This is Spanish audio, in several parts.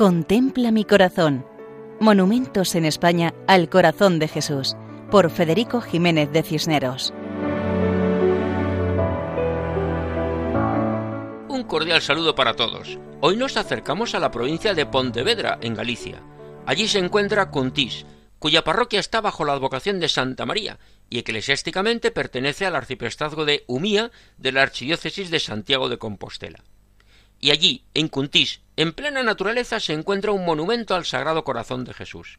Contempla mi corazón. Monumentos en España al corazón de Jesús, por Federico Jiménez de Cisneros. Un cordial saludo para todos. Hoy nos acercamos a la provincia de Pontevedra, en Galicia. Allí se encuentra Cuntís, cuya parroquia está bajo la advocación de Santa María y eclesiásticamente pertenece al arciprestazgo de Umía de la Archidiócesis de Santiago de Compostela. Y allí, en Cuntís, en plena naturaleza, se encuentra un monumento al Sagrado Corazón de Jesús.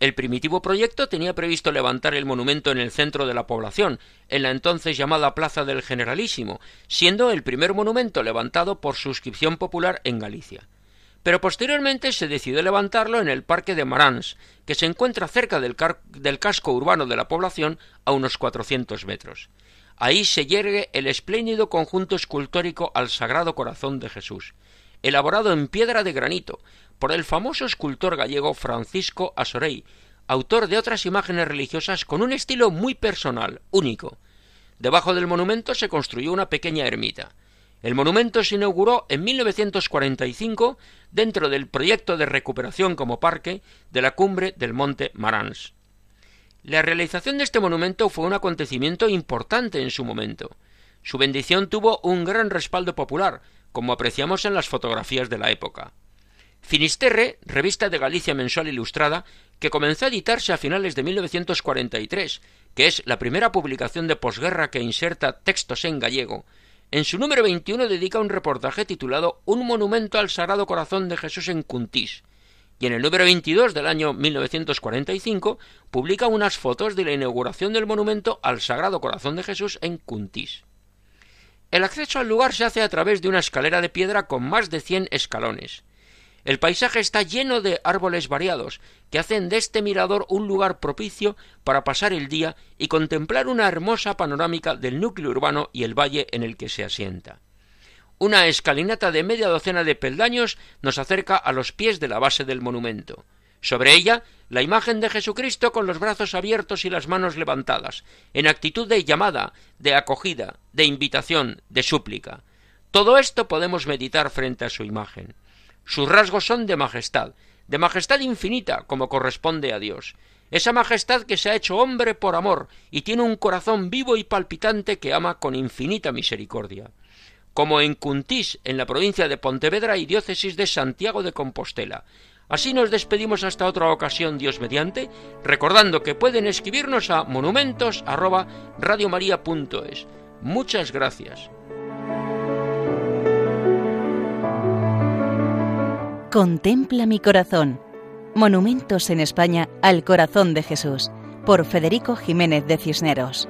El primitivo proyecto tenía previsto levantar el monumento en el centro de la población, en la entonces llamada Plaza del Generalísimo, siendo el primer monumento levantado por suscripción popular en Galicia. Pero posteriormente se decidió levantarlo en el Parque de Marans, que se encuentra cerca del, del casco urbano de la población a unos 400 metros. Ahí se yergue el espléndido conjunto escultórico al Sagrado Corazón de Jesús, elaborado en piedra de granito por el famoso escultor gallego Francisco Asorey, autor de otras imágenes religiosas con un estilo muy personal, único. Debajo del monumento se construyó una pequeña ermita. El monumento se inauguró en 1945 dentro del proyecto de recuperación como parque de la cumbre del monte Marans. La realización de este monumento fue un acontecimiento importante en su momento. Su bendición tuvo un gran respaldo popular, como apreciamos en las fotografías de la época. Finisterre, revista de Galicia mensual ilustrada, que comenzó a editarse a finales de 1943, que es la primera publicación de posguerra que inserta textos en gallego, en su número 21 dedica un reportaje titulado Un monumento al Sagrado Corazón de Jesús en Cuntís, y en el número 22 del año 1945 publica unas fotos de la inauguración del monumento al Sagrado Corazón de Jesús en Cuntís. El acceso al lugar se hace a través de una escalera de piedra con más de 100 escalones. El paisaje está lleno de árboles variados, que hacen de este mirador un lugar propicio para pasar el día y contemplar una hermosa panorámica del núcleo urbano y el valle en el que se asienta. Una escalinata de media docena de peldaños nos acerca a los pies de la base del monumento. Sobre ella, la imagen de Jesucristo con los brazos abiertos y las manos levantadas, en actitud de llamada, de acogida, de invitación, de súplica. Todo esto podemos meditar frente a su imagen. Sus rasgos son de majestad, de majestad infinita, como corresponde a Dios. Esa majestad que se ha hecho hombre por amor y tiene un corazón vivo y palpitante que ama con infinita misericordia como en Cuntís, en la provincia de Pontevedra y diócesis de Santiago de Compostela. Así nos despedimos hasta otra ocasión, Dios mediante, recordando que pueden escribirnos a monumentos@radiomaria.es. Muchas gracias. Contempla mi corazón. Monumentos en España al corazón de Jesús, por Federico Jiménez de Cisneros.